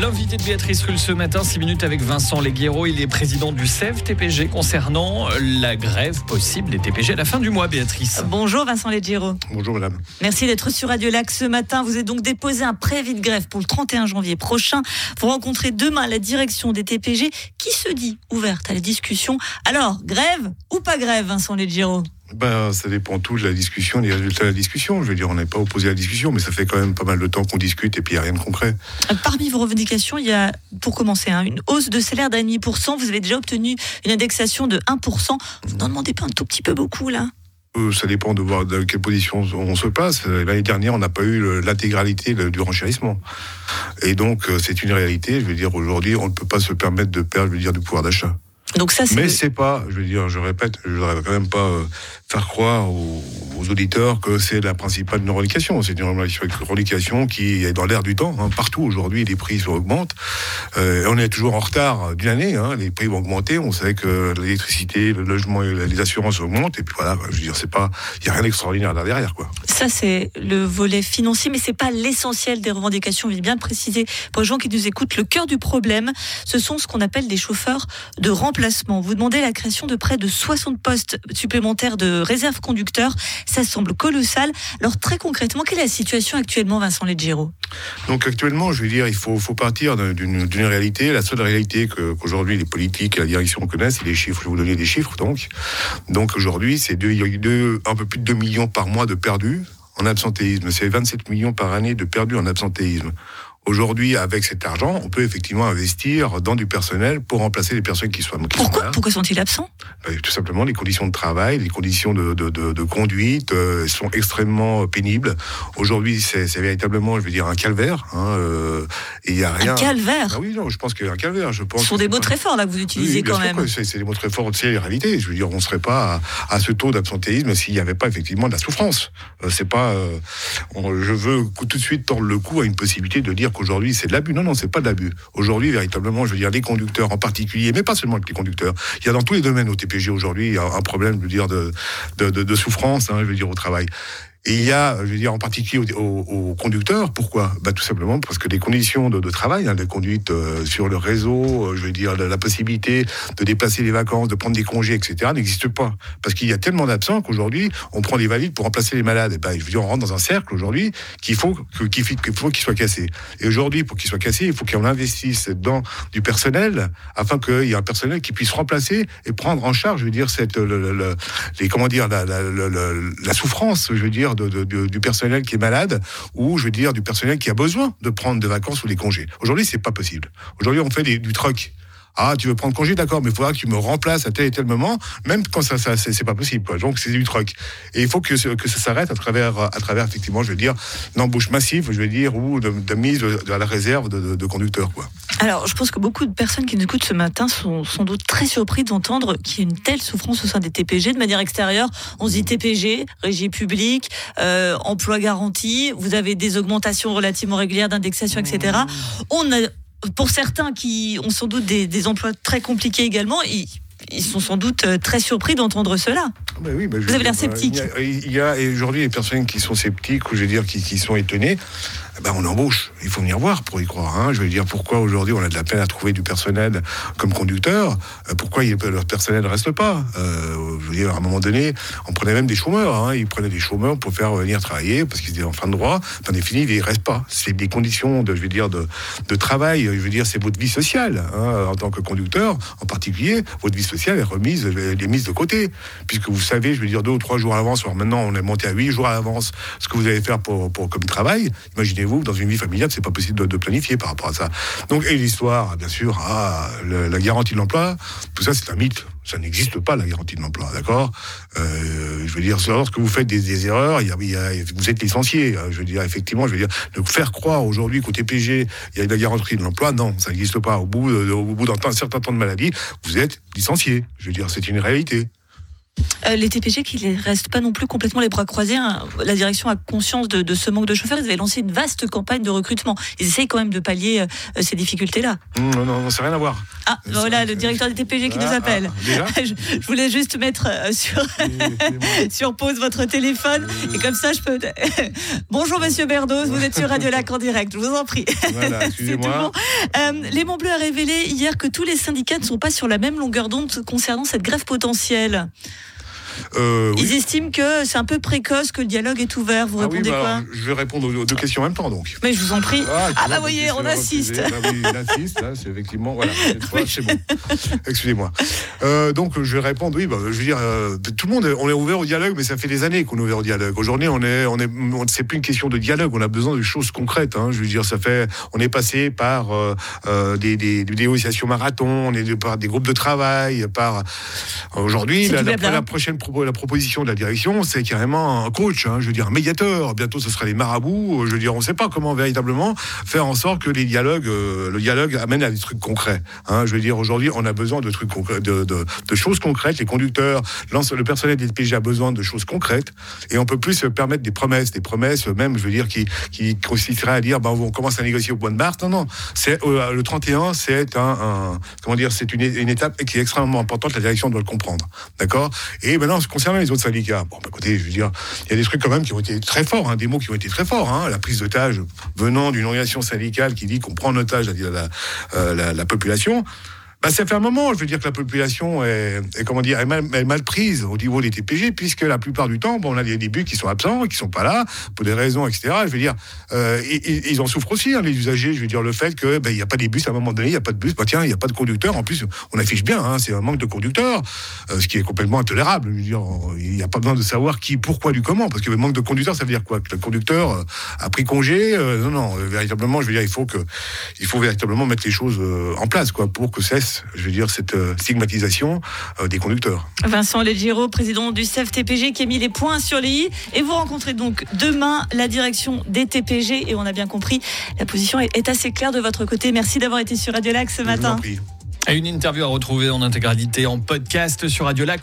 L'invité de Béatrice Rulle ce matin, 6 minutes avec Vincent Leguero. Il est président du CEV TPG concernant la grève possible des TPG à la fin du mois, Béatrice. Bonjour Vincent Leguero. Bonjour madame. Merci d'être sur Radio Lac ce matin. Vous avez donc déposé un préavis de grève pour le 31 janvier prochain. Vous rencontrez demain la direction des TPG qui se dit ouverte à la discussion. Alors, grève ou pas grève, Vincent Leguero? Ben, ça dépend tout de la discussion, des résultats de la discussion. Je veux dire, on n'est pas opposé à la discussion, mais ça fait quand même pas mal de temps qu'on discute et puis il n'y a rien de concret. Parmi vos revendications, il y a, pour commencer, hein, une hausse de salaire d'un demi pour cent. Vous avez déjà obtenu une indexation de 1%. Vous n'en demandez pas un tout petit peu beaucoup, là? Euh, ça dépend de voir de quelle position on se passe. L'année dernière, on n'a pas eu l'intégralité du renchérissement. Et donc, euh, c'est une réalité. Je veux dire, aujourd'hui, on ne peut pas se permettre de perdre, je veux dire, du pouvoir d'achat. Donc ça, Mais c'est pas, je veux dire, je répète, je voudrais quand même pas euh, faire croire aux, auditeurs que c'est la principale de nos revendications. C'est une revendication qui est dans l'air du temps. Hein. Partout aujourd'hui, les prix augmentent. Euh, on est toujours en retard d'une année. Hein. Les prix vont augmenter. On sait que l'électricité, le logement et les assurances augmentent. Et puis voilà, je veux dire, c'est pas, il y a rien d'extraordinaire derrière, quoi. Ça, c'est le volet financier, mais c'est pas l'essentiel des revendications. Je bien le préciser pour les gens qui nous écoutent. Le cœur du problème, ce sont ce qu'on appelle des chauffeurs de remplacement. Vous demandez la création de près de 60 postes supplémentaires de réserve conducteur. Ça semble colossal. Alors très concrètement, quelle est la situation actuellement, Vincent Leggero? Donc actuellement, je veux dire, il faut, partir d'une réalité. La seule réalité qu'aujourd'hui les politiques et la direction connaissent, c'est les chiffres. Je vais vous donner des chiffres donc. Donc aujourd'hui, c'est un peu plus de 2 millions par mois de perdus en absentéisme. C'est 27 millions par année de perdus en absentéisme. Aujourd'hui, avec cet argent, on peut effectivement investir dans du personnel pour remplacer les personnes qui sont, qui Pourquoi, Pourquoi sont-ils absents? Bah, Tout simplement, les conditions de travail, les conditions de, de, de, de conduite euh, sont extrêmement pénibles. Aujourd'hui, c'est véritablement, je veux dire, un calvaire. Hein, euh, et il y a rien. Un calvaire? Ah Oui, non, je pense qu'il y a un calvaire. Je pense Ce sont des mots très forts là que vous utilisez quand même. C'est des mots très forts, c'est la réalité. Je veux dire, on ne serait pas à, ce taux d'absentéisme s'il n'y avait pas effectivement de la souffrance. Euh, c'est pas. Euh, je veux tout de suite tordre le cou à une possibilité de dire qu'aujourd'hui c'est de l'abus. Non, non, c'est pas de l'abus. Aujourd'hui, véritablement, je veux dire, les conducteurs en particulier, mais pas seulement les conducteurs. Il y a dans tous les domaines au TPG aujourd'hui un problème, je dire, de souffrance, hein, je veux dire, au travail. Et il y a, je veux dire, en particulier aux, conducteurs. Pourquoi? Bah, Tout simplement parce que les conditions de, travail, hein, de conduite euh, sur le réseau, euh, je veux dire, la, possibilité de déplacer les vacances, de prendre des congés, etc., n'existe pas. Parce qu'il y a tellement d'absents qu'aujourd'hui, on prend des valides pour remplacer les malades. Et ben, je veux dire, on rentre dans un cercle aujourd'hui qu'il faut qu'il faut qu'il soit cassé. Et aujourd'hui, pour qu'il soit cassé, il faut qu'on investisse dans du personnel afin qu'il y ait un personnel qui puisse remplacer et prendre en charge, je veux dire, cette, les, comment dire, la, la souffrance, je veux dire, du personnel qui est malade ou, je veux dire, du personnel qui a besoin de prendre des vacances ou des congés. Aujourd'hui, c'est pas possible. Aujourd'hui, on fait du truck. Ah, tu veux prendre congé, d'accord, mais il faudra que tu me remplaces à tel et tel moment, même quand ça, ça c'est pas possible. Quoi. Donc c'est du truc. Et il faut que, que ça s'arrête à travers, à travers effectivement, je veux dire, une embauche massive, je veux dire, ou de, mise à la réserve de, conducteurs, quoi. Alors, je pense que beaucoup de personnes qui nous écoutent ce matin sont sans doute très surpris d'entendre qu'il y a une telle souffrance au sein des TPG. De manière extérieure, on se dit TPG, régie publique, euh, emploi garanti, vous avez des augmentations relativement régulières d'indexation, etc. Mmh. On a pour certains qui ont sans doute des, emplois très compliqués également, ils, sont sans doute euh, très surpris d'entendre cela. Bah oui, bah Vous avez l'air sceptique. Il y a, aujourd'hui des personnes qui sont sceptiques ou je veux dire qui, qui sont étonnées. Eh ben, on embauche. Il faut venir voir pour y croire. Hein. Je veux dire, pourquoi aujourd'hui on a de la peine à trouver du personnel comme conducteur? Euh, Pourquoi leur personnel ne reste pas? Euh, Je veux dire, à un moment donné, on prenait même des chômeurs. Hein. Ils prenaient des chômeurs pour faire venir travailler parce qu'ils étaient en fin de droit. En défini, ils ne restent pas. C'est des conditions de, je veux dire, de, travail. Je veux dire, c'est votre vie sociale hein, en tant que conducteur, en particulier. Votre vie sociale est remise, elle est mise de côté, puisque vous savez, je veux dire, deux ou trois jours à l'avance. Maintenant, on est monté à huit jours à l'avance ce que vous allez faire pour comme travail. Imaginez vous dans une vie familiale, c'est pas possible de, planifier par rapport à ça. Donc, et l'histoire, bien sûr, ah, la garantie de l'emploi, tout ça, c'est un mythe. Ça n'existe pas, la garantie de l'emploi, d'accord? Euh, Je veux dire, lorsque vous faites des, erreurs, vous êtes licencié. Je veux dire, effectivement, je veux dire, de faire croire aujourd'hui qu'au TPG, il y a la garantie de l'emploi, non, ça n'existe pas. Au bout d'un certain temps de maladie, vous êtes licencié. Je veux dire, c'est une réalité. Euh, les TPG qui ne restent pas non plus complètement les bras croisés. Hein. La direction a conscience de, ce manque de chauffeurs. Ils avaient lancé une vaste campagne de recrutement. Ils essayent quand même de pallier euh, ces difficultés-là. Non, non, non, ça n'a rien à voir. Ah, voilà, le directeur des TPG qui nous Ah, appelle. ah, déjà je, je voulais juste mettre euh, sur, sur pause votre téléphone et comme ça je peux. Bonjour Monsieur Berdos, vous êtes sur Radio Lac en direct, je vous en prie. Voilà, C'est tout bon. Les Monts Bleus a révélé hier que tous les syndicats ne sont pas sur la même longueur d'onde concernant cette grève potentielle. Euh, oui. Ils estiment que c'est un peu précoce, que le dialogue est ouvert. Vous Ah oui, répondez bah, quoi je vais répondre aux deux questions en même temps donc. Mais je vous en prie. Ah, tu bah voyez, on assiste. Bah oui, il insiste, là, c'est effectivement, voilà, c'est bon. Excusez-moi. Euh, donc, je vais répondre, oui, bah, je veux dire, euh, tout le monde, on est ouvert au dialogue, mais ça fait des années qu'on est ouvert au dialogue. Aujourd'hui, on est, on est, on, c'est plus une question de dialogue, on a besoin de choses concrètes, hein. Je veux dire, ça fait, on est passé par euh, des, des, des négociations marathon, on est par des groupes de travail, par, aujourd'hui, la, la, prochaine propo- la proposition de la direction, c'est carrément un coach, hein, je veux dire, un médiateur. Bientôt, ce sera les marabouts. Je veux dire, on ne sait pas comment véritablement faire en sorte que les dialogues, le dialogue amène à des trucs concrets. Hein, je veux dire, aujourd'hui, on a besoin de trucs concrets, de, de, choses concrètes. Les conducteurs, le personnel des TPG a besoin de choses concrètes. Et on peut plus se permettre des promesses, des promesses, même, je veux dire, qui, qui consisteraient à dire, ben, on commence à négocier au mois de mars. Non, non. C'est euh, le 31, c'est un, un- comment dire, c'est une, étape qui est extrêmement importante. La direction doit le comprendre, d'accord? Et maintenant, concernant les autres syndicats, bon, bah, écoutez, je veux dire, il y a des trucs quand même qui ont été très forts, hein, des mots qui ont été très forts. Hein, la prise d'otage venant d'une organisation syndicale qui dit qu'on prend en otage la, euh, la, la population. Bah, ça fait un moment, je veux dire que la population est, est, comment dire, est mal, mal prise au niveau des TPG, puisque la plupart du temps, bon, on a des, bus qui sont absents, qui sont pas là, pour des raisons, etc. Je veux dire, euh, et- ils en souffrent aussi, hein, les usagers. Je veux dire, le fait que ben, il n'y a pas des bus à un moment donné, il n'y a pas de bus, bah tiens, il n'y a pas de conducteur. En plus, on affiche bien, hein, c'est un manque de conducteurs, euh, ce qui est complètement intolérable. Je veux dire, il n'y a pas besoin de savoir qui, pourquoi, du comment, parce que le manque de conducteurs, ça veut dire quoi? Que le conducteur euh, a pris congé euh, Non, non, véritablement, je veux dire, il faut que, il faut véritablement mettre les choses en place, quoi, pour que cesse, je veux dire, cette euh, stigmatisation euh, des conducteurs. Vincent Leggero, président du CEF-TPG, qui a mis les points sur les i. Et vous rencontrez donc demain la direction des TPG. Et on a bien compris, la position est, assez claire de votre côté. Merci d'avoir été sur Radio Lac ce Je vous en matin. prie. Et une interview à retrouver en intégralité en podcast sur Radio Lac.